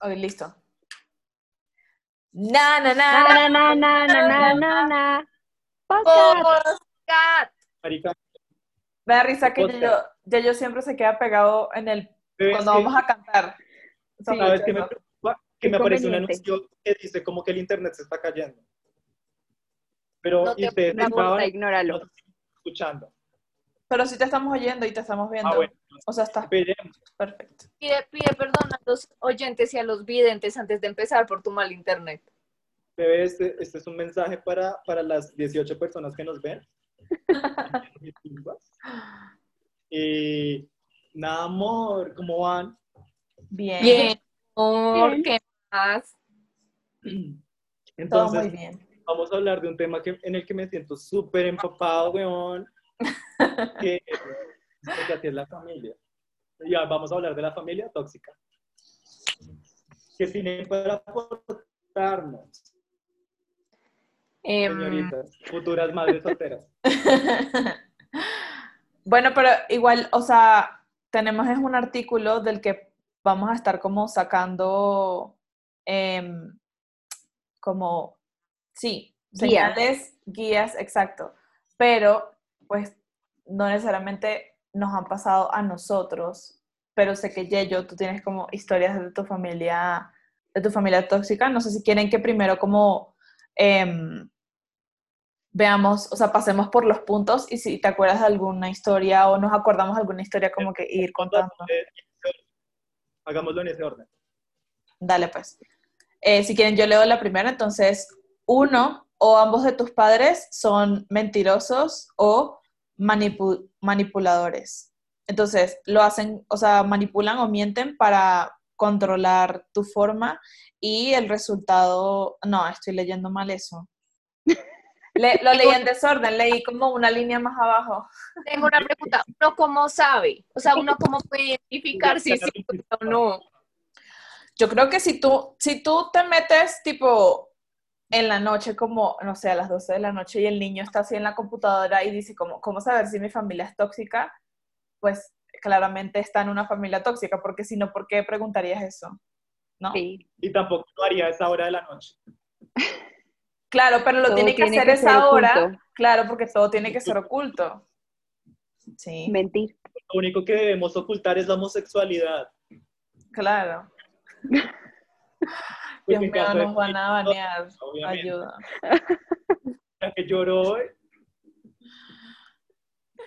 Ok, listo. Na, na, Na, na, na, na, na, na, na, na. Podcast. Marica, Me da risa que yo, yo, yo siempre se queda pegado en el cuando vamos a cantar. ¿Sabes qué me preocupa? Que me aparece un anuncio que dice como que el internet se está cayendo. Pero No te y ustedes No ignóralo. escuchando. Pero sí te estamos oyendo y te estamos viendo. Ah, bueno, O sea, estás esperemos. perfecto. Pide, pide perdón a los oyentes y a los videntes antes de empezar por tu mal internet. Bebé, este, este es un mensaje para, para las 18 personas que nos ven. y nada, amor, ¿cómo van? Bien. Bien, amor, Bien. ¿qué más? Todo Entonces, muy bien. vamos a hablar de un tema que, en el que me siento súper empapado, weón. que porque así es la familia. Ya, vamos a hablar de la familia tóxica. ¿Qué tienen para aportarnos, Em, señoritas, futuras madres solteras? Bueno, pero igual, o sea, tenemos es un artículo del que vamos a estar como sacando, em, como, sí, Guías. señales, guías, exacto. Pero, pues, no necesariamente nos han pasado a nosotros, pero sé que Yeyo, tú tienes como historias de tu familia, de tu familia tóxica. No sé si quieren que primero como em, veamos, o sea, pasemos por los puntos y si te acuerdas de alguna historia o nos acordamos de alguna historia como que ir contando. Hagámoslo en ese orden. Dale pues. Eh, si quieren, yo leo la primera. Entonces, uno o ambos de tus padres son mentirosos o manipu- manipuladores. Entonces, lo hacen, o sea, manipulan o mienten para controlar tu forma y el resultado, no, estoy leyendo mal eso. Le- lo leí en desorden, leí como una línea más abajo. tengo una pregunta. ¿Uno cómo sabe? O sea, ¿uno cómo puede identificar si sí o no? Yo creo que si tú, si tú te metes tipo en la noche, como, no sé, a las 12 de la noche y el niño está así en la computadora y dice, como, ¿cómo saber si mi familia es tóxica? Pues claramente está en una familia tóxica, porque si no, ¿por qué preguntarías eso? ¿No? Sí. Y tampoco lo haría a esa hora de la noche. Claro, pero lo Todo tiene que tiene hacer que esa hora. oculto. Claro, porque todo tiene que ser oculto. Sí, Mentir. Lo único que debemos ocultar es la homosexualidad. claro. Dios mío, nos van a banear. Obviamente. Ayuda. La que lloró hoy.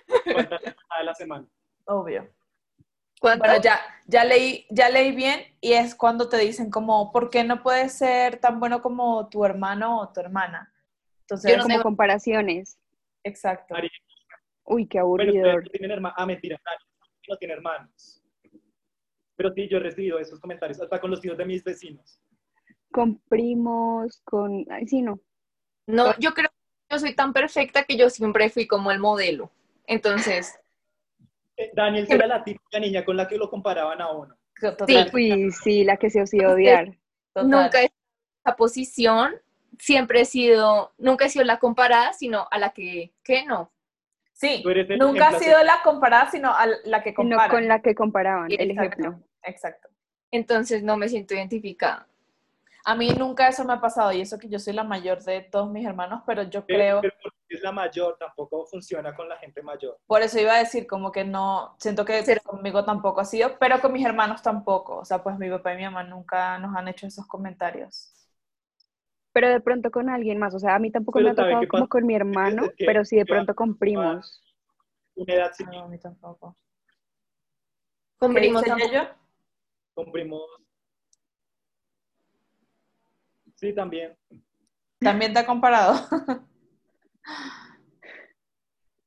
Semana de la semana. Obvio. ¿Cuánto? Bueno, ya, ya leí, ya leí bien y es cuando te dicen como, ¿por qué no puedes ser tan bueno como tu hermano o tu hermana? Entonces, Yo no Como tengo- comparaciones. exacto. Uy, qué ustedes no tienen hermanos. Ah, mentira, no tiene hermanos. Pero sí, yo he recibido esos comentarios, hasta con los hijos de mis vecinos. Con primos, con... Ay, sí, no. No, yo creo que yo soy tan perfecta que yo siempre fui como el modelo. Entonces, Eh, Daniel era la típica niña con la que lo comparaban a uno. Total, Uy, sí, la que se os iba a odiar. total. nunca he esa posición, siempre he sido, nunca he sido la comparada, sino a la que, que no. Sí, nunca ha sido la comparada, sino a la que No con la que comparaban, el ejemplo. Exacto. Entonces no me siento identificada. A mí nunca eso me ha pasado y eso que yo soy la mayor de todos mis hermanos, pero yo creo, pero porque es la mayor, tampoco funciona con la gente mayor. por eso iba a decir como que no, siento que Pero- conmigo tampoco ha sido, pero con mis hermanos tampoco. O sea, pues mi papá y mi mamá nunca nos han hecho esos comentarios. Pero de pronto con alguien más. O sea, a mí tampoco Pero me ha ¿sabe tocado como pasa? con mi hermano, que pero sí de pronto con primos. Una edad sin No, a mí tampoco. Con ¿Qué primos con primos. Sí, también. También te ha comparado.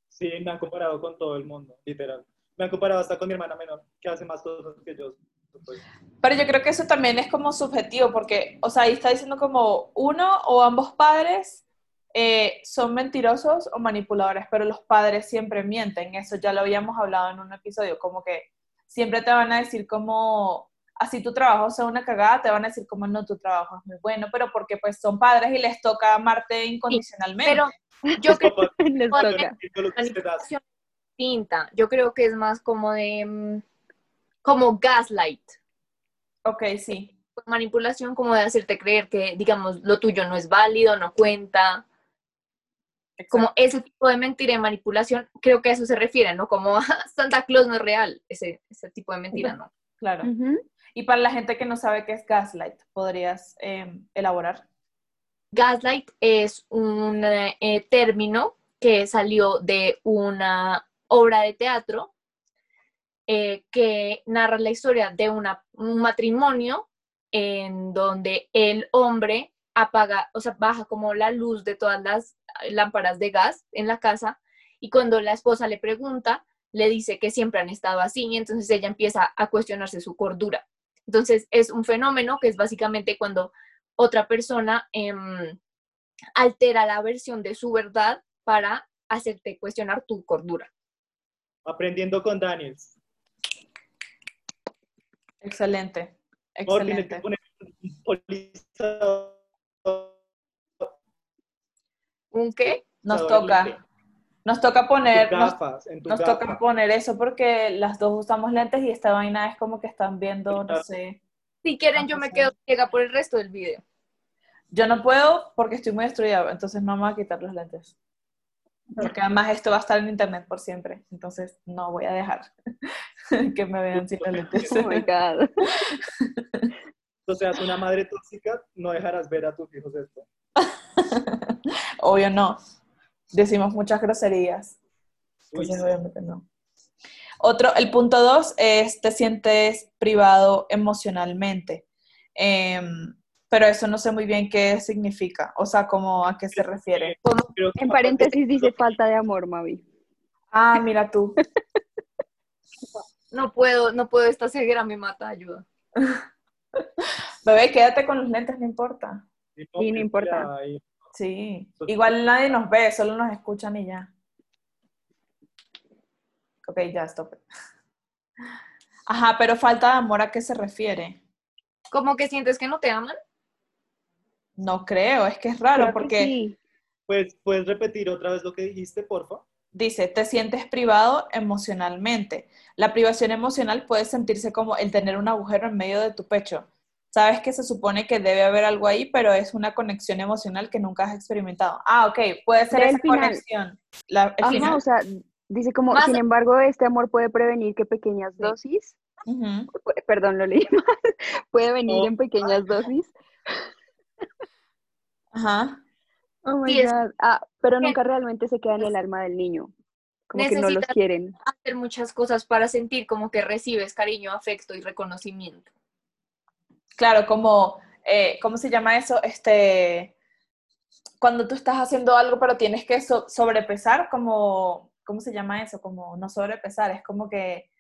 Sí, me han comparado con todo el mundo, literal. Me han comparado hasta con mi hermana menor, que hace más cosas que yo. pues. Pero yo creo que eso también es como subjetivo, porque, o sea, ahí está diciendo como uno o ambos padres eh, son mentirosos o manipuladores, pero los padres siempre mienten. Eso ya lo habíamos hablado en un episodio, como que siempre te van a decir como, así tu trabajo sea una cagada, te van a decir como, no, tu trabajo es muy bueno, pero porque pues son padres y les toca amarte incondicionalmente. Pero yo creo Les toca. que manipulación distinta. Yo creo que es más como de, mm, como gaslight. Ok, sí. Manipulación como de hacerte creer que, digamos, lo tuyo no es válido, no cuenta. Como ese tipo de mentira y manipulación, creo que a eso se refiere, ¿no? Como "Ah, Santa Claus no es real, ese, ese tipo de mentira, ¿no? Claro. Y para la gente que no sabe qué es gaslight, ¿podrías eh, elaborar? Gaslight es un eh, eh, término que salió de una obra de teatro eh, que narra la historia de un matrimonio en donde el hombre apaga, o sea, baja como la luz de todas las lámparas de gas en la casa y cuando la esposa le pregunta, le dice que siempre han estado así y entonces ella empieza a cuestionarse su cordura. Entonces es un fenómeno que es básicamente cuando otra persona em, altera la versión de su verdad para hacerte cuestionar tu cordura. Aprendiendo con Daniels. Excelente. Excelente. un polizador ¿Un qué? Nos toca. Nos toca poner, nos, toca poner eso porque las dos usamos lentes y esta vaina es como que están viendo, no sé. Si quieren, yo me quedo ciega por el resto del video. Yo no puedo porque estoy muy destruida, entonces no me voy a quitar los lentes. Porque además esto va a estar en internet por siempre, entonces no voy a dejar que me vean sin los lentes. Oh my God. O sea, una madre tóxica, no dejarás ver a tus hijos esto. Obvio no. Decimos muchas groserías. Uy, Entonces, sí. obviamente no. Otro, el punto dos es te sientes privado emocionalmente. Em, pero eso no sé muy bien qué significa. O sea, como a qué se refiere. Creo que En paréntesis dice falta de amor, Mavi. Ah, mira tú. No puedo, no puedo, esta ceguera me mata, ayuda. Bebé, quédate con los lentes, no importa. Sí, no importa. ya. Sí. Igual nadie nos ve, solo nos escuchan y ya. Ok, ya, stop. Ajá, pero falta de amor, ¿a qué se refiere? ¿Cómo que sientes que no te aman? No creo, es que es raro Creo porque sí. Pues, ¿puedes repetir otra vez lo que dijiste, porfa? dice, te sientes privado emocionalmente. La privación emocional puede sentirse como el tener un agujero en medio de tu pecho. Sabes que se supone que debe haber algo ahí, pero es una conexión emocional que nunca has experimentado. Ah, ok, puede ser Del esa final. conexión. La- Ajá, final. o sea, dice como, Más- sin embargo, este amor puede prevenir que pequeñas dosis, perdón, lo leí mal, puede venir Oh. en pequeñas dosis. Ajá. Oh my Sí, es- God. Ah, pero nunca realmente se queda en el alma del niño. Como que no los quieren. Hacer muchas cosas para sentir como que recibes cariño, afecto y reconocimiento. Claro, como, eh, ¿cómo se llama eso? Este, cuando tú estás haciendo algo, pero tienes que so- sobrepesar, como, ¿cómo se llama eso? Como no sobrepesar, es como que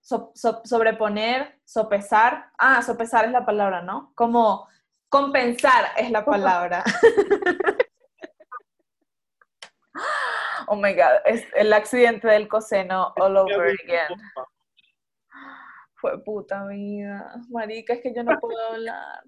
so- so- sobreponer, sopesar. Ah, sopesar es la palabra, ¿no? Como compensar es la palabra. oh my God, es el accidente del coseno all over again. Fue puta vida. Marica, es que yo no puedo hablar.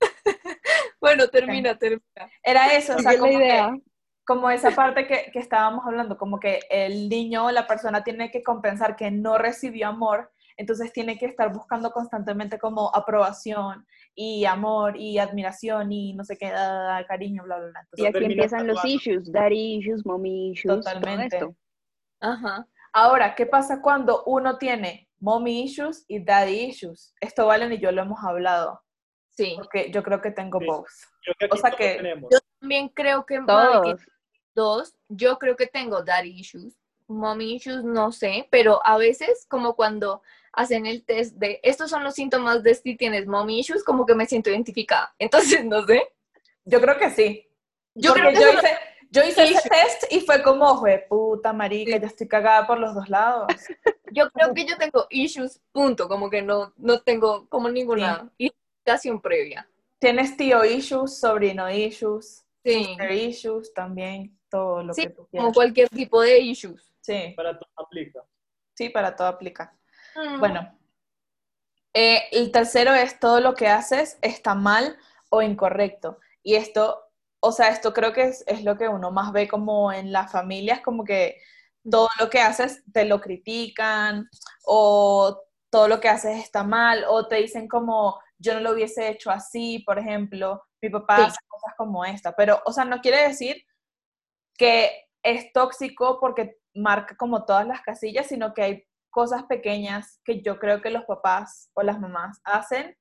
Bueno, termina, termina. Era eso, o sea, como, que- como esa parte que, que estábamos hablando, como que el niño o la persona tiene que compensar que no recibió amor, entonces tiene que estar buscando constantemente como aprobación y amor y admiración y no sé qué, da, da, da, cariño, bla, bla, bla. Y aquí empiezan los issues, daddy issues, mommy issues, todo Totalmente. esto. Ajá. ahora, ¿qué pasa cuando uno tiene mommy issues y daddy issues? Esto Valen y yo lo hemos hablado, Sí. porque yo creo que tengo Sí. both. Que O sea que- tenemos. Yo también creo que Todos. dos. Yo creo que tengo daddy issues. Mommy issues, no sé, pero a veces, como cuando hacen el test de estos son los síntomas de si tienes mommy issues, como que me siento identificada. Entonces, no sé. Yo creo que sí. Yo Porque creo que yo hice, yo hice ese Issues. test y fue como, jue puta marica, Sí. yo estoy cagada por los dos lados. yo creo que yo tengo issues, punto, como que no, no tengo como ninguna identificación previa. Tienes tío issues, sobrino issues, Sí, sister issues también, todo lo Sí, que tú como quieras. cualquier tipo de issues. Sí, Para todo aplica. sí, para todo aplica. Mm. Bueno, eh, el tercero es todo lo que haces está mal o incorrecto. Y esto, o sea, esto creo que es, es lo que uno más ve como en las familias, como que todo lo que haces te lo critican o todo lo que haces está mal o te dicen como yo no lo hubiese hecho así, por ejemplo, mi papá Sí. hace cosas como esta, pero, o sea, no quiere decir que es tóxico porque marca como todas las casillas, sino que hay cosas pequeñas que yo creo que los papás o las mamás hacen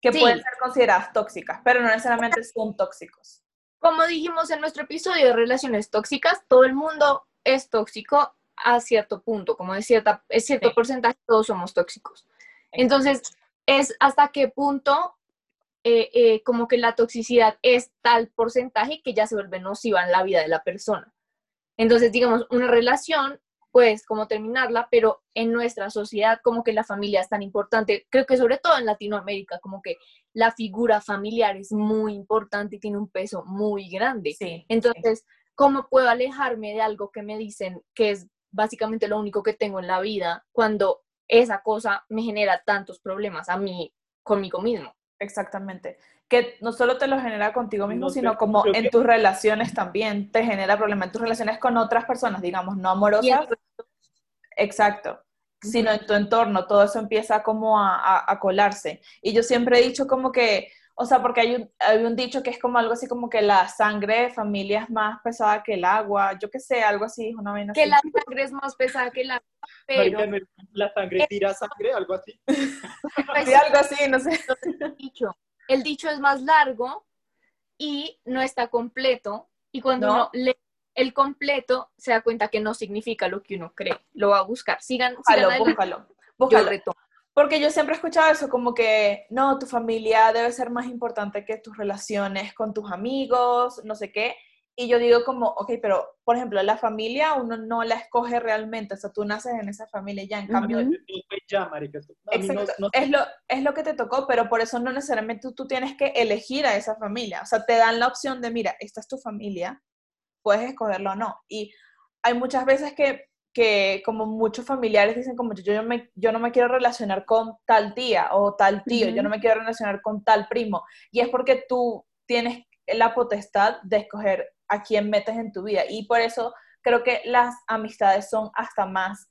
que Sí. pueden ser consideradas tóxicas, pero no necesariamente son tóxicos. Como dijimos en nuestro episodio de relaciones tóxicas, todo el mundo es tóxico a cierto punto, como de cierta, es cierto Sí. porcentaje, todos somos tóxicos. Entonces, es hasta qué punto eh, eh, como que la toxicidad es tal porcentaje que ya se vuelve nociva en la vida de la persona. Entonces, digamos, una relación, pues, como terminarla, pero en nuestra sociedad como que la familia es tan importante, creo que sobre todo en Latinoamérica, como que la figura familiar es muy importante y tiene un peso muy grande. Sí. Entonces, ¿cómo puedo alejarme de algo que me dicen que es básicamente lo único que tengo en la vida cuando esa cosa me genera tantos problemas a mí conmigo mismo? Exactamente. Que no solo te lo genera contigo mismo, No sé, sino como en que- tus relaciones también te genera problemas, en tus relaciones con otras personas, digamos, no amorosas, exacto, sino en tu entorno, todo eso empieza como a, a- a colarse. Y yo siempre he dicho como que, o sea, porque hay un, hay un dicho que es como algo así como que la sangre de familia es más pesada que el agua, yo qué sé, algo así, una vaina que así. la sangre es más pesada que la pero Marica, ¿no es la sangre tira sangre, algo así. pues, Sí, algo así, no sé. el dicho, el dicho es más largo y no está completo y cuando ¿No? uno lee el completo se da cuenta que no significa lo que uno cree. Lo va a buscar. Sigan, sigan Búscalo, búscalo, yo búscalo. retomo. Porque yo siempre he escuchado eso, como que no, tu familia debe ser más importante que tus relaciones con tus amigos, no sé qué. Y yo digo como, ok, pero por ejemplo, la familia uno no la escoge realmente, o sea, tú naces en esa familia ya, en cambio, Ujú. Ya, marica. esto- a mí no- exacto, no- es, lo, es lo que te tocó, pero por eso no necesariamente tú, tú tienes que elegir a esa familia, o sea, te dan la opción de, mira, esta es tu familia, puedes escogerlo o no. Y hay muchas veces que, que como muchos familiares dicen como yo, yo, me, yo no me quiero relacionar con tal tía o tal tío, yo no me quiero relacionar con tal primo. Y es porque tú tienes la potestad de escoger a quién metes en tu vida. Y por eso creo que las amistades son hasta más,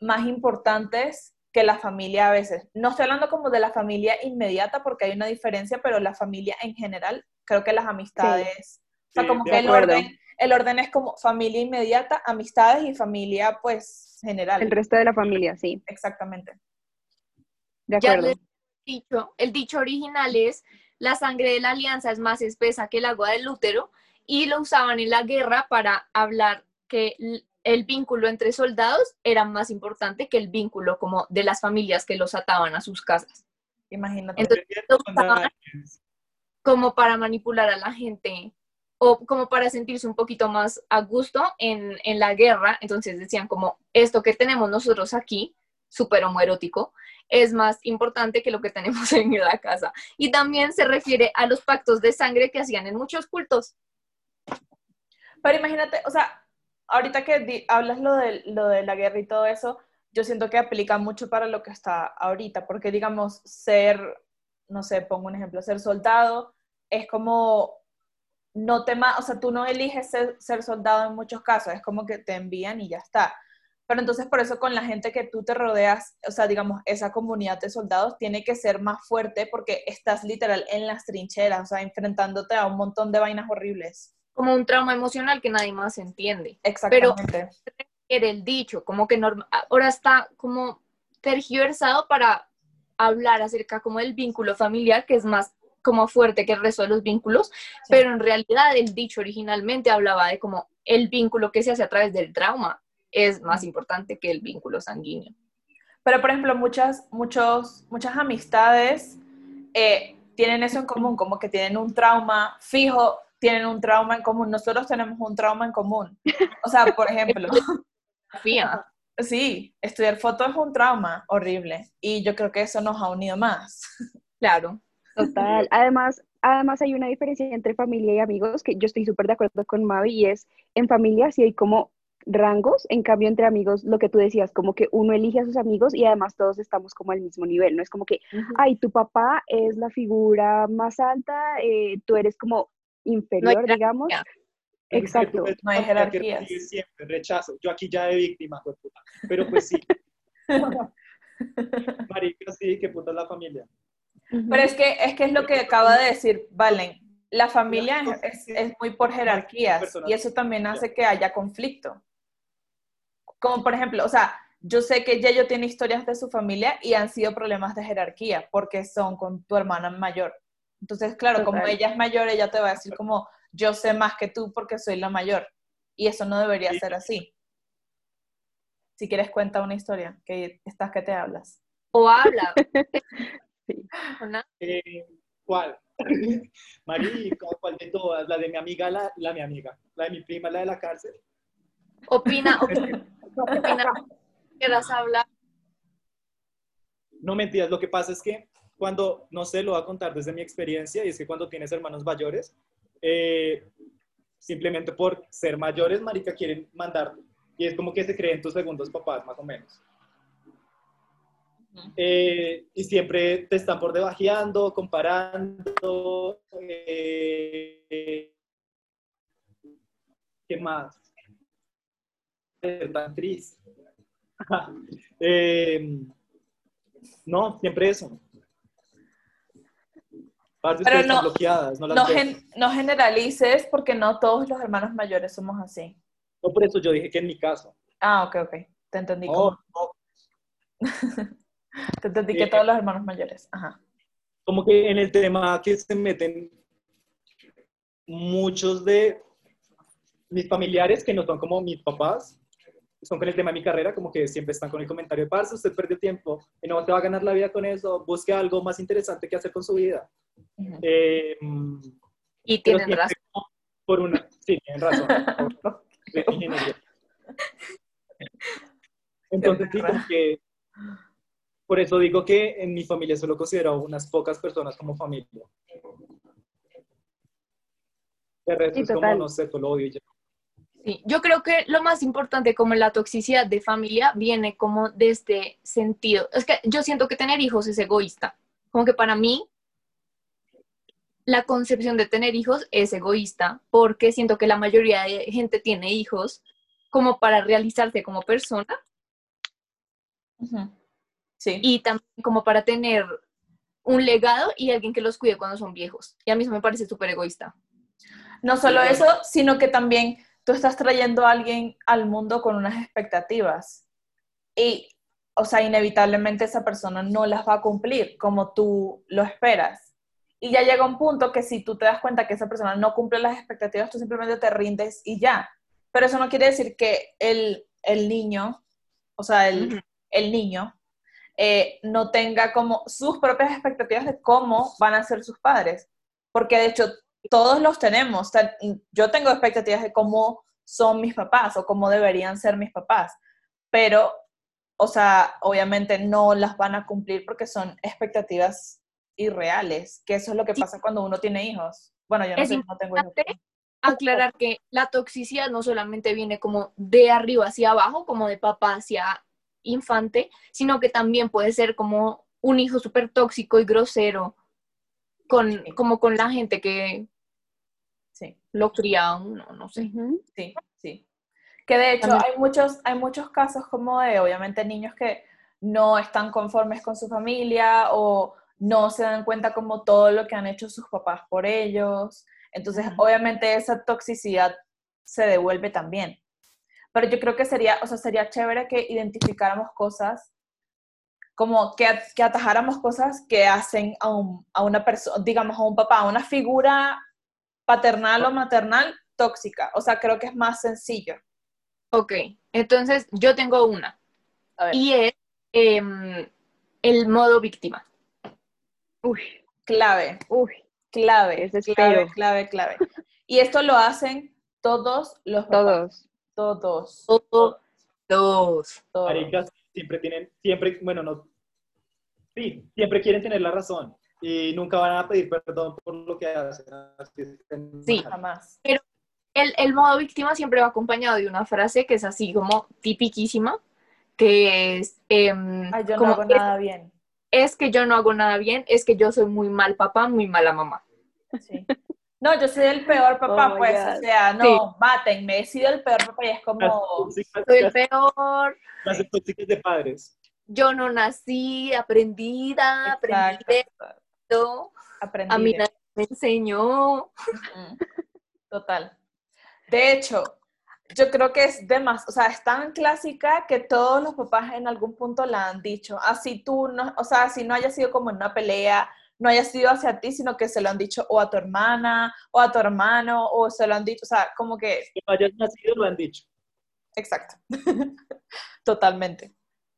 más importantes que la familia a veces. No estoy hablando como de la familia inmediata porque hay una diferencia, pero la familia en general, creo que las amistades, o sea, Sí, como que el orden, el orden es como familia inmediata, amistades y familia pues general. El resto de la familia, sí, Exactamente. de Ya acuerdo. les he dicho, el dicho original es la sangre de la alianza es más espesa que el agua del útero y lo usaban en la guerra para hablar que el vínculo entre soldados era más importante que el vínculo como de las familias que los ataban a sus casas. Imagínate. Entonces, lo usaban como para manipular a la gente o como para sentirse un poquito más a gusto en, en la guerra. Entonces decían como esto que tenemos nosotros aquí, súper homoerótico, es más importante que lo que tenemos en la casa. Y también se refiere a los pactos de sangre que hacían en muchos cultos. Pero imagínate, o sea, ahorita que hablas lo de, lo de la guerra y todo eso, yo siento que aplica mucho para lo que está ahorita, porque digamos, ser, no sé, pongo un ejemplo, ser soldado es como, no te o sea, tú no eliges ser, ser soldado en muchos casos, es como que te envían y ya está. Pero entonces por eso con la gente que tú te rodeas, o sea, digamos, esa comunidad de soldados tiene que ser más fuerte porque estás literal en las trincheras, o sea, enfrentándote a un montón de vainas horribles. Como un trauma emocional que nadie más entiende. Exactamente. Era el dicho, como que ahora está como tergiversado para hablar acerca como del vínculo familiar, que es más como fuerte que el resto de los vínculos, pero en realidad el dicho originalmente hablaba de como el vínculo que se hace a través del trauma es más importante que el vínculo sanguíneo. Pero, por ejemplo, muchas, muchos, muchas amistades eh, tienen eso en común, como que tienen un trauma fijo, tienen un trauma en común. Nosotros tenemos un trauma en común. O sea, por ejemplo, Sofía, sí, estudiar foto es un trauma horrible y yo creo que eso nos ha unido más. claro. Total. Además, además hay una diferencia entre familia y amigos que yo estoy súper de acuerdo con Mavi y es en familia sí hay como rangos, en cambio entre amigos lo que tú decías, como que uno elige a sus amigos y además todos estamos como al mismo nivel, no es como que, ay, tu papá es la figura más alta, eh, tú eres como inferior, digamos. Exacto. No hay jerarquías. Siempre, rechazo. Yo aquí ya de víctima, pues, puta. Pero pues sí. Marica, sí, qué puta es la familia. Pero es que, es que es lo que acaba de decir Valen. La familia es, es muy por jerarquías y eso también hace que haya conflicto. Como por ejemplo, o sea, yo sé que Yayo tiene historias de su familia y han sido problemas de jerarquía porque son con tu hermana mayor. Entonces, claro, como ella es mayor, ella te va a decir como, yo sé más que tú porque soy la mayor. Y eso no debería ser así. Si quieres, cuenta una historia, que estás que te hablas. O habla. Eh, ¿Cuál? Marica, ¿cuál de todas? ¿La de mi amiga, la, la mi amiga? ¿La de mi prima, la de la cárcel? Opina, opina, opina quieras hablar. No mentiras, lo que pasa es que cuando, no sé, lo voy a contar desde mi experiencia, y es que cuando tienes hermanos mayores, eh, simplemente por ser mayores, marica, quieren mandar, y es como que se creen tus segundos papás, más o menos. Eh, y siempre te están por debajeando, comparando. Eh, ¿Qué más? Tan triste. no, siempre eso. Pero no, bloqueadas, no, no, no, generalices porque no todos los hermanos mayores somos así. No, por eso yo dije que en mi caso. Ah, ok, ok. Te entendí. como... Te entendí que todos los hermanos mayores. Ajá. Como que en el tema que se meten muchos de mis familiares que no son como mis papás, son con el tema de mi carrera, como que siempre están con el comentario de parce, usted perdió tiempo y no te va a ganar la vida con eso, busque algo más interesante que hacer con su vida. Eh, y tienen razón. Por una, sí, tienen razón. Entonces, sí, que por eso digo que en mi familia solo considero unas pocas personas como familia. De resto es como, no sé, lo odio ya. Sí, yo creo que lo más importante como la toxicidad de familia viene como de este sentido. Es que yo siento que tener hijos es egoísta. Como que para mí la concepción de tener hijos es egoísta porque siento que la mayoría de gente tiene hijos como para realizarse como persona. Sí. Y también como para tener un legado y alguien que los cuide cuando son viejos. Y a mí eso me parece súper egoísta. No solo eso, sino que también tú estás trayendo a alguien al mundo con unas expectativas y, o sea, inevitablemente esa persona no las va a cumplir como tú lo esperas. Y ya llega un punto que si tú te das cuenta que esa persona no cumple las expectativas, tú simplemente te rindes y ya. Pero eso no quiere decir que el, niño, o sea, el, niño, eh, no tenga como sus propias expectativas de cómo van a ser sus padres. Porque de hecho todos los tenemos. Yo tengo expectativas de cómo son mis papás o cómo deberían ser mis papás, pero, o sea, obviamente no las van a cumplir porque son expectativas irreales, que eso es lo que pasa cuando uno tiene hijos. Bueno, yo no, sé, no tengo hijos. Aclarar que la toxicidad no solamente viene como de arriba hacia abajo, como de papá hacia infante, sino que también puede ser como un hijo súper tóxico y grosero, con, como con la gente que, Sí. Lo cría uno, no sé. Sí, sí. Que de hecho hay muchos, hay muchos casos como de, obviamente, niños que no están conformes con su familia o no se dan cuenta como todo lo que han hecho sus papás por ellos. Entonces, obviamente, esa toxicidad se devuelve también. Pero yo creo que sería, o sea, sería chévere que identificáramos cosas, como que, que atajáramos cosas que hacen a, a una persona, digamos, a un papá, a una figura paternal o maternal tóxica. O sea, creo que es más sencillo. Ok, entonces yo tengo una. Y es em, el modo víctima. Uy, clave. Uy, clave. Es clave, clave, clave. Y esto lo hacen todos los todos. Todos. Todos. Todos. Maricas siempre tienen, siempre, bueno, no, sí, siempre quieren tener la razón y nunca van a pedir perdón por lo que hacen. Sí, jamás. Pero el, el, modo víctima siempre va acompañado de una frase que es así como tipiquísima, que es... Em, Ay, yo no hago nada bien. Es que yo no hago nada bien, es que yo soy muy mal papá, muy mala mamá. Sí. No, yo soy el peor papá, Oh pues, o sea, no, Sí. mátenme, he sido el peor papá y es como, Soy el peor. las tóxicas de padres. Yo no nací aprendida, aprendí de esto. aprendí A mí de- nadie me enseñó. Total. De hecho, yo creo que es de más, o sea, es tan clásica que todos los papás en algún punto la han dicho. Así tú, no, o sea, si no haya sido como en una pelea, no haya sido hacia ti, sino que se lo han dicho o a tu hermana, o a tu hermano, o se lo han dicho, o sea, como que, Que no hayas nacido, lo han dicho. exacto. Totalmente,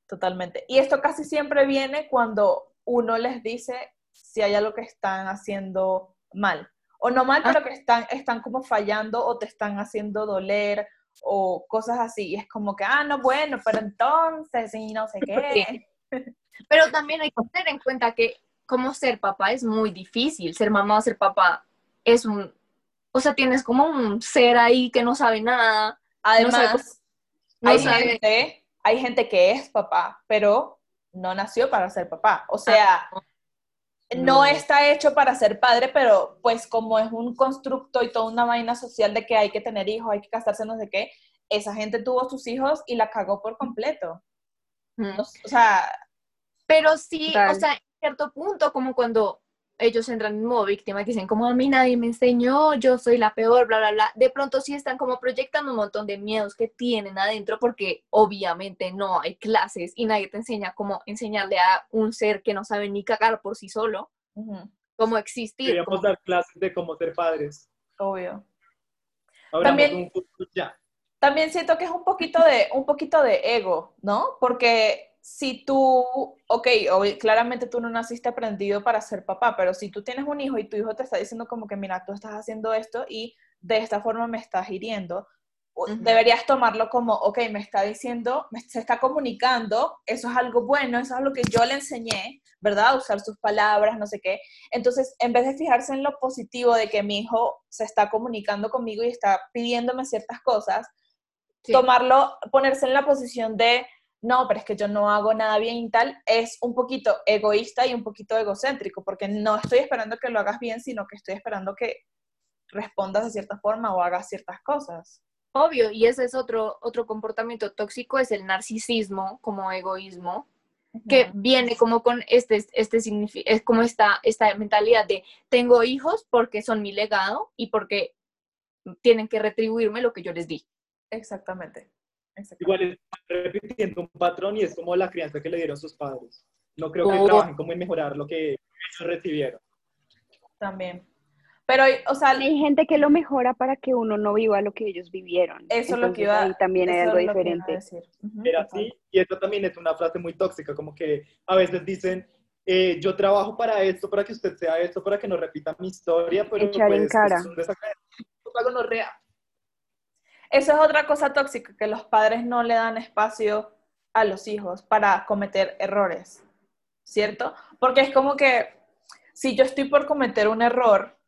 totalmente. Y esto casi siempre viene cuando uno les dice si hay algo que están haciendo mal. O no mal, Ah. pero que están, están como fallando o te están haciendo doler o cosas así. Y es como que, ah, no, bueno, pero entonces, y no sé qué. Pero también hay que tener en cuenta que como ser papá es muy difícil. Ser mamá o ser papá es un... O sea, tienes como un ser ahí que no sabe nada. Además, no hay, sabe- gente, hay gente que es papá, pero no nació para ser papá. O sea, Ah, no No. está hecho para ser padre, pero pues como es un constructo y toda una vaina social de que hay que tener hijos, hay que casarse, no sé qué, esa gente tuvo sus hijos y la cagó por completo. Mm. No- o sea, Pero sí, o sea, cierto punto, como cuando ellos entran en modo víctima y dicen como a mí nadie me enseñó, yo soy la peor, bla, bla, bla, de pronto sí están como proyectando un montón de miedos que tienen adentro porque obviamente no hay clases y nadie te enseña cómo enseñarle a un ser que no sabe ni cagar por sí solo, ujú, cómo existir. Queríamos como- dar clases de cómo ser padres. obvio. Hablamos También- un ya. También siento que es un poquito de, un poquito de ego, ¿no? Porque si tú, ok, ob- claramente tú no naciste aprendido para ser papá, pero si tú tienes un hijo y tu hijo te está diciendo como que, mira, tú estás haciendo esto y de esta forma me estás hiriendo, deberías tomarlo como, ok, me está diciendo, me, se está comunicando, eso es algo bueno, eso es algo que yo le enseñé, ¿verdad? Usar sus palabras, no sé qué. Entonces, en vez de fijarse en lo positivo de que mi hijo se está comunicando conmigo y está pidiéndome ciertas cosas, Sí. tomarlo, ponerse en la posición de, no, pero es que yo no hago nada bien y tal, es un poquito egoísta y un poquito egocéntrico, porque no estoy esperando que lo hagas bien, sino que estoy esperando que respondas de cierta forma o hagas ciertas cosas. Obvio, y ese es otro, otro comportamiento tóxico, es el narcisismo como egoísmo, que viene como con este, este es como esta, esta mentalidad de tengo hijos porque son mi legado y porque tienen que retribuirme lo que yo les di. Exactamente. Igual están repitiendo un patrón y es como la crianza que le dieron sus padres. No creo que Oh. trabajen como en mejorar lo que ellos recibieron. También. Pero, o sea, Hay gente que lo mejora para que uno no viva lo que ellos vivieron. eso es lo que Entonces, iba ahí también hay eso algo es diferente. decir. Era así, y esto también es una frase muy tóxica, como que a veces dicen, eh, yo trabajo para esto, para que usted sea esto, para que no repita mi historia, pero Echar en pues, cara. es un desagradecimiento, algo no real. Eso es otra cosa tóxica, que los padres no le dan espacio a los hijos para cometer errores, ¿cierto? Porque es como que si yo estoy por cometer un error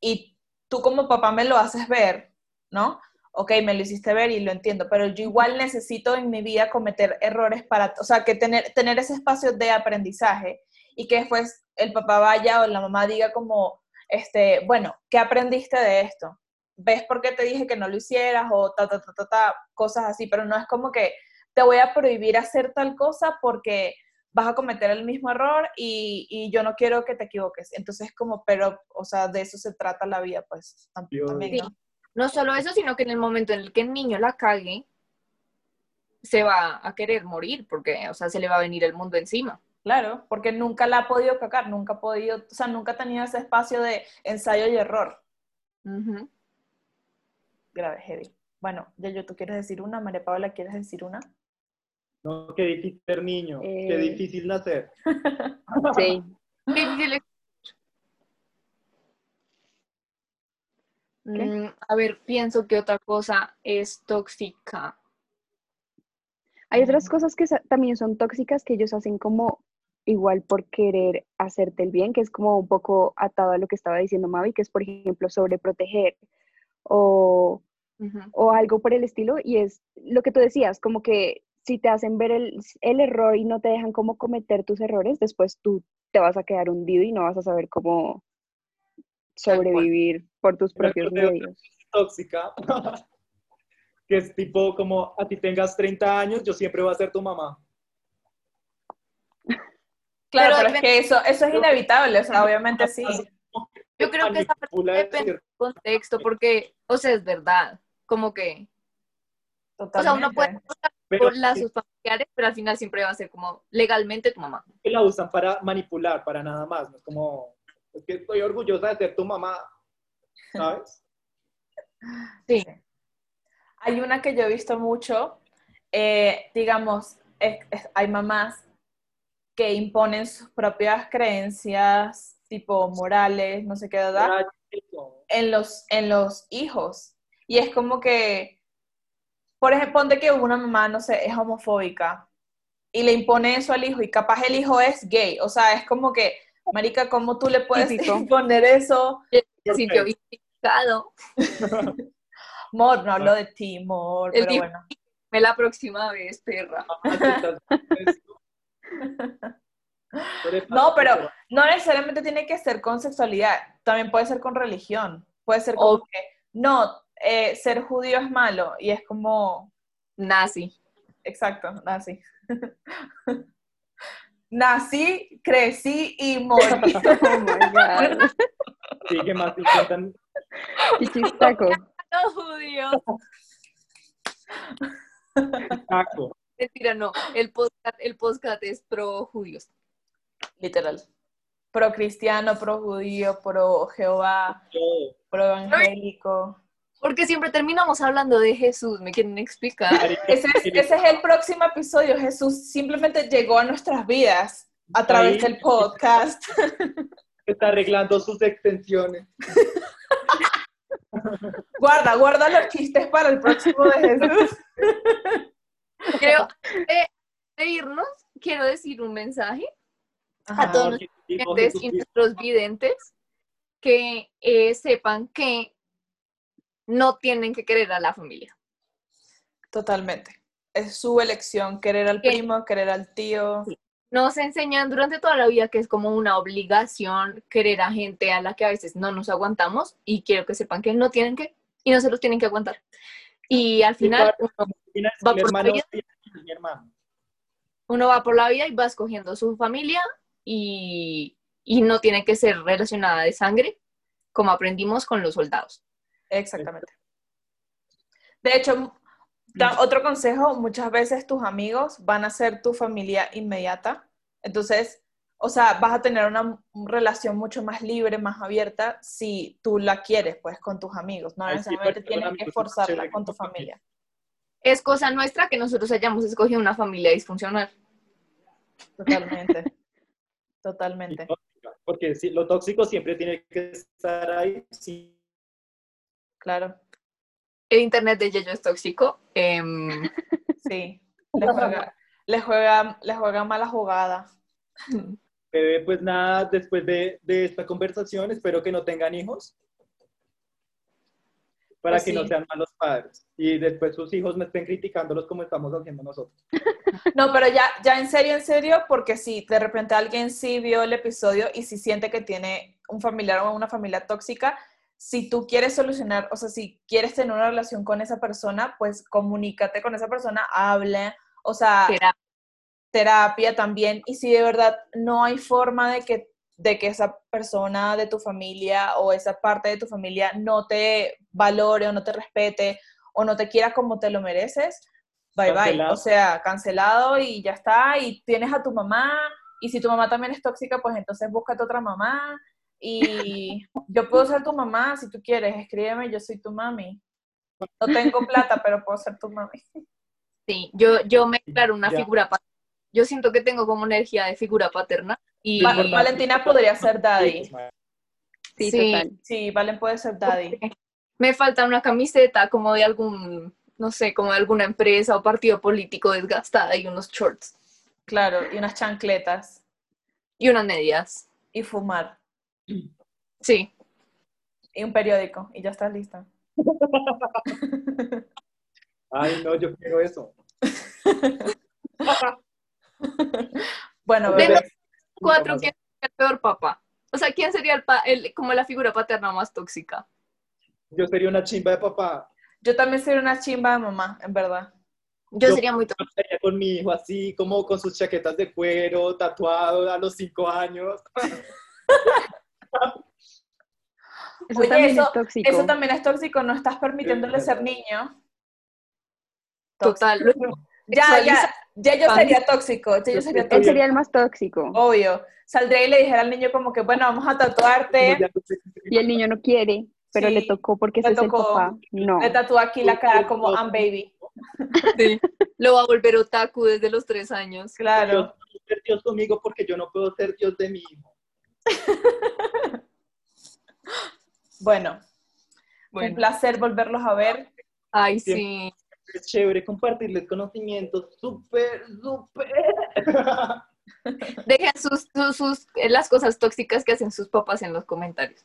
y tú como papá me lo haces ver, ¿no? Ok, me lo hiciste ver y lo entiendo, pero yo igual necesito en mi vida cometer errores para, o sea, que tener, tener ese espacio de aprendizaje y que después el papá vaya o la mamá diga como, este, bueno, ¿qué aprendiste de esto? ¿Ves por qué te dije que no lo hicieras? O ta, ta, ta, ta, ta, cosas así, pero no es como que te voy a prohibir hacer tal cosa porque vas a cometer el mismo error y, y yo no quiero que te equivoques. Entonces, como, pero, o sea, de eso se trata la vida, pues, también, Sí. ¿no? No solo eso, sino que en el momento en el que el niño la cague, se va a querer morir porque, o sea, se le va a venir el mundo encima. Claro, porque nunca la ha podido cagar, nunca ha podido, o sea, nunca ha tenido ese espacio de ensayo y error. Ujú. Grave, heavy. Bueno, yo ¿tú quieres decir una? María Paula, ¿quieres decir una? No, qué difícil ser niño, qué Eh. difícil nacer. Sí. Qué difícil es- ¿Qué? Mm, a ver, pienso que otra cosa es tóxica. Hay otras Mm. cosas que también son tóxicas que ellos hacen como igual por querer hacerte el bien, que es como un poco atado a lo que estaba diciendo Mavi, que es por ejemplo sobreproteger o, O algo por el estilo, y es lo que tú decías, como que si te hacen ver el, el error y no te dejan como cometer tus errores, después tú te vas a quedar hundido y no vas a saber cómo sobrevivir por tus propios medios. tóxica, que es tipo como a ti tengas 30 años, yo siempre voy a ser tu mamá. Claro, Pero pero, es depende- que eso, eso es inevitable, o sea, obviamente sí. Yo creo que esa parte depende del contexto, porque, o sea, es verdad, como que, o sea, Totalmente. uno puede pero por lazos familiares, pero al final siempre va a ser como legalmente tu mamá. que la usan para manipular, para nada más. No es como, es que estoy orgullosa de ser tu mamá, ¿sabes? Sí. Hay una que yo he visto mucho, eh, digamos, es- es- hay mamás que imponen sus propias creencias, tipo morales, no sé qué, ¿verdad? Eso. en los, en los hijos. Y es como que, por ejemplo, ponte que una mamá, no sé, es homofóbica y le impone eso al hijo y capaz el hijo es gay. O sea, es como que, Marica, ¿cómo tú le puedes Típico. imponer eso? Se ¿Por sintió. Mor, no hablo de ti, Mor, El pero bueno. Me la próxima vez, perra. Eres No, pero no necesariamente tiene que ser con sexualidad, también puede ser con religión. Puede ser como O- que, no, eh, ser judío es malo y es como, Nazi. Exacto, nací. Nací, crecí y morí. Oh my God. Sí, que más intentan Chichistaco. Los judíos. taco. Mentira, no. El podcast, el podcast es pro judíos. Literal. Pro cristiano, pro judío, pro Jehová, pro evangélico. Porque siempre terminamos hablando de Jesús, ¿me quieren explicar? Ese es, ese es el próximo episodio. Jesús simplemente llegó a nuestras vidas a través Ahí. del podcast. Está arreglando sus extensiones. Guarda, guarda los chistes para el próximo de Jesús. Creo de, de irnos, quiero decir un mensaje a Ajá. todos videntes y nuestros videntes que eh, sepan que no tienen que querer a la familia. Totalmente. Es su elección, querer al ¿Qué? primo, querer al tío. Nos enseñan durante toda la vida que es como una obligación querer a gente a la que a veces no nos aguantamos y quiero que sepan que no tienen que y no se los tienen que aguantar. Y al final uno, va por la vida. sí, uno va por la vida y va escogiendo su familia y, y no tiene que ser relacionada de sangre como aprendimos con los soldados. Exactamente. De hecho, otro consejo, muchas veces tus amigos van a ser tu familia inmediata. Entonces, o sea, vas a tener una relación mucho más libre, más abierta, si tú la quieres, pues, con tus amigos. No Ay, necesariamente tienes que forzarla con tu familia. Es cosa nuestra que nosotros hayamos escogido una familia disfuncional. Totalmente. Totalmente. Porque sí, lo tóxico siempre tiene que estar ahí. Sí. Claro. El internet de Yeyo es tóxico. em, Sí. Le juega, le juega, le juega mala jugada. Bebé, pues nada, después de, de esta conversación, espero que no tengan hijos. Para Pues que no sean malos padres. Y después sus hijos me estén criticándolos como estamos haciendo nosotros. No, pero ya, ya en serio, en serio, porque si de repente alguien sí vio el episodio y si siente que tiene un familiar o una familia tóxica, si tú quieres solucionar, o sea, si quieres tener una relación con esa persona, pues comunícate con esa persona, hable, o sea, terapia. terapia también. Y si de verdad no hay forma de que, de que esa persona de tu familia o esa parte de tu familia no te valore o no te respete o no te quiera como te lo mereces, bye bye. O sea, cancelado y ya está. Y tienes a tu mamá. Y si tu mamá también es tóxica, pues entonces búscate otra mamá. Y yo puedo ser tu mamá si tú quieres. Escríbeme, yo soy tu mami. No tengo plata, pero puedo ser tu mami. Sí, yo, yo me declaro una Ya. figura paterna. Yo siento que tengo como energía de figura paterna. Y Va-. Valentina podría ser daddy. Sí, Sí. total. Sí, Valen puede ser daddy. me falta una camiseta como de algún, no sé, como de alguna empresa o partido político desgastada y unos shorts Claro, y unas chancletas. y unas medias. Y fumar. Sí, Y un periódico. Y ya estás lista. Ay, no, yo quiero eso. Bueno, Bebé. bebé. cuatro, ¿quién es el peor papá? O sea, ¿quién sería el, pa- el- como la figura paterna más tóxica? Yo sería una chimba de papá. Yo también soy una chimba de mamá, en verdad. Yo Yo- sería muy tóxica. Estaría con mi hijo así, como con sus chaquetas de cuero, tatuado a los cinco años. Eso Oye, también eso- es tóxico. Eso también es tóxico, no estás permitiéndole ser niño. Total. Ya, ya, ya yo sería tóxico, ya yo sería Él tóxico, sería el más tóxico. obvio. Saldría y le dijera al niño como que, bueno, vamos a tatuarte, Y el niño no quiere, pero Sí, le tocó porque le ese es el tocó. papá. No. le tatúa aquí la cara como I'm baby. Sí. Lo va a volver otaku desde los tres años. Claro. Dios puede ser Dios conmigo porque yo no puedo ser Dios de mi hijo. Bueno, un Bueno. placer volverlos a ver. Ay, sí. Es chévere compartirles conocimientos súper, súper. Dejen sus, sus, sus- eh, las cosas tóxicas que hacen sus papás en los comentarios.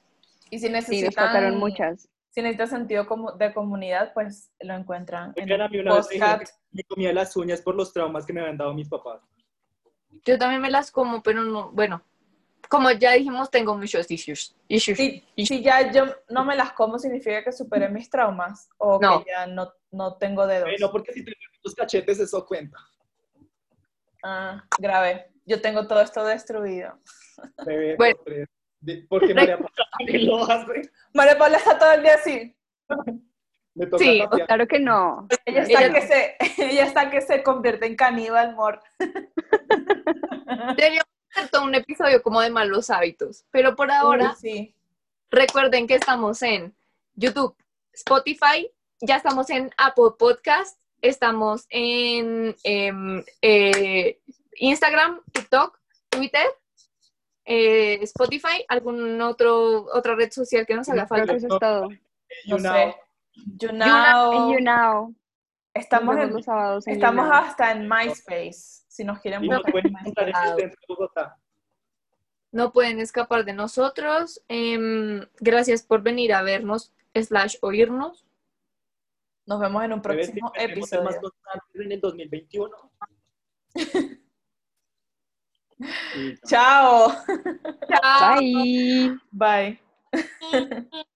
Y si Sí, necesitan, faltaron muchas. si necesitan sentido de comunidad, pues lo encuentran en a mí una vez me dijeron podcast. que me comía las uñas por los traumas que me habían dado mis papás. Yo también me las como, pero no, bueno, como ya dijimos, tengo muchos issues. issues. Si, si ya yo no me las como, significa que superé mis traumas o No. que ya no, no tengo dedos. Bueno, porque si te tus cachetes, eso cuenta. Ah, grave. Yo tengo todo esto destruido. Bebé, Bueno. porque María Paula también lo hace. María Paula está todo el día así. Me toca Sí, tapear. Claro que no. Ella está, que se, ella está que se convierte en caníbal, amor. Deberíamos todo un episodio como de malos hábitos, pero por ahora Uy, sí. recuerden que estamos en YouTube, Spotify, ya estamos en Apple Podcast, estamos en em, eh, Instagram, TikTok, Twitter, eh, Spotify, algún otro otra red social que nos haga falta. eso es todo. No sé. Estamos, en- los sábados en estamos YouNow. hasta en MySpace. Si nos quieren buscar pueden de Bogotá. No pueden escapar de nosotros. Em, gracias por venir a vernos, slash oírnos. Nos vemos en un próximo más episodio. en el 2021. Sí, Chao. Chao. Bye. Bye.